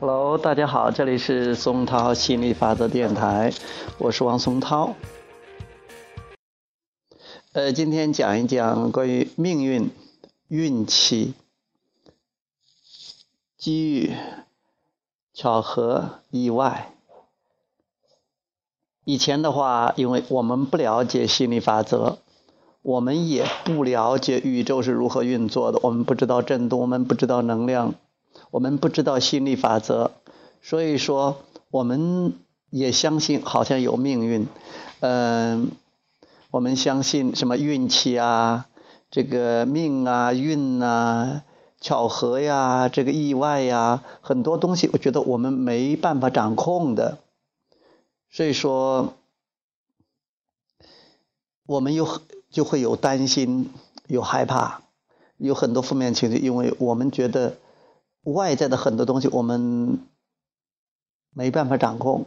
Hello，大家好，这里是松涛心理法则电台，我是王松涛。呃，今天讲一讲关于命运、运气、机遇、巧合、意外。以前的话，因为我们不了解心理法则，我们也不了解宇宙是如何运作的，我们不知道振动，我们不知道能量。我们不知道心理法则，所以说我们也相信好像有命运，嗯，我们相信什么运气啊，这个命啊、运啊、巧合呀、这个意外呀，很多东西我觉得我们没办法掌控的，所以说我们又就会有担心、有害怕、有很多负面情绪，因为我们觉得。外在的很多东西我们没办法掌控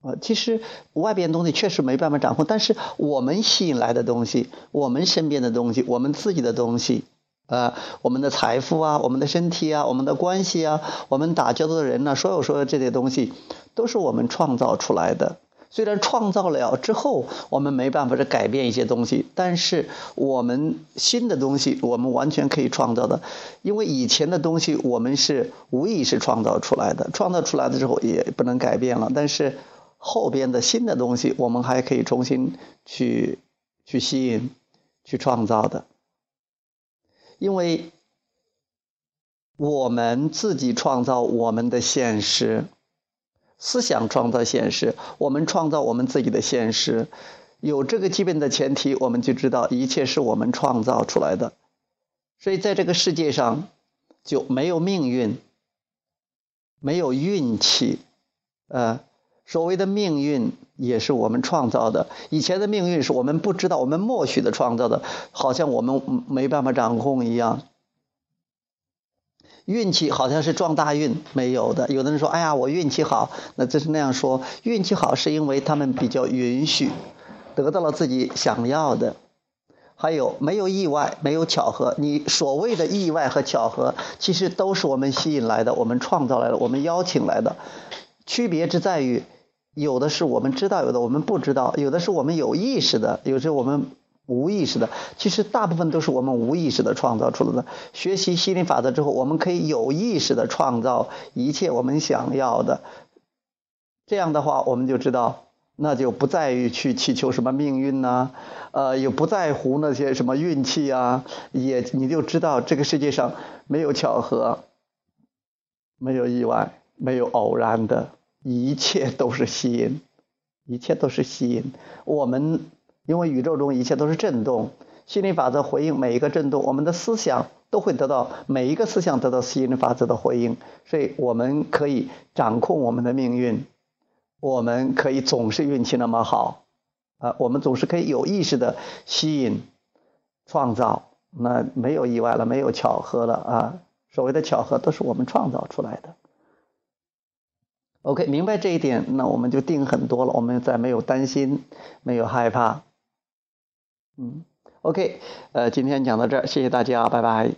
啊，其实外边东西确实没办法掌控，但是我们吸引来的东西，我们身边的东西，我们自己的东西，啊，我们的财富啊，我们的身体啊，我们的关系啊，我们打交道的人呢，所有所有这些东西，都是我们创造出来的。虽然创造了之后，我们没办法去改变一些东西，但是我们新的东西，我们完全可以创造的。因为以前的东西，我们是无意识创造出来的，创造出来的之后也不能改变了。但是后边的新的东西，我们还可以重新去去吸引、去创造的。因为我们自己创造我们的现实。思想创造现实，我们创造我们自己的现实。有这个基本的前提，我们就知道一切是我们创造出来的。所以在这个世界上就没有命运，没有运气。呃，所谓的命运也是我们创造的。以前的命运是我们不知道，我们默许的创造的，好像我们没办法掌控一样。运气好像是撞大运没有的，有的人说：“哎呀，我运气好。”那这是那样说，运气好是因为他们比较允许，得到了自己想要的。还有没有意外，没有巧合？你所谓的意外和巧合，其实都是我们吸引来的，我们创造来的，我们邀请来的。区别之在于，有的是我们知道，有的我们不知道，有的是我们有意识的，有时候我们。无意识的，其实大部分都是我们无意识的创造出来的。学习心理法则之后，我们可以有意识的创造一切我们想要的。这样的话，我们就知道，那就不在于去祈求什么命运呐，呃，也不在乎那些什么运气啊，也你就知道这个世界上没有巧合，没有意外，没有偶然的，一切都是吸引，一切都是吸引我们。因为宇宙中一切都是震动，心理法则回应每一个震动，我们的思想都会得到每一个思想得到吸引力法则的回应，所以我们可以掌控我们的命运，我们可以总是运气那么好，啊，我们总是可以有意识的吸引、创造，那没有意外了，没有巧合了啊，所谓的巧合都是我们创造出来的。OK，明白这一点，那我们就定很多了，我们再没有担心，没有害怕。嗯，OK，呃，今天讲到这儿，谢谢大家，拜拜。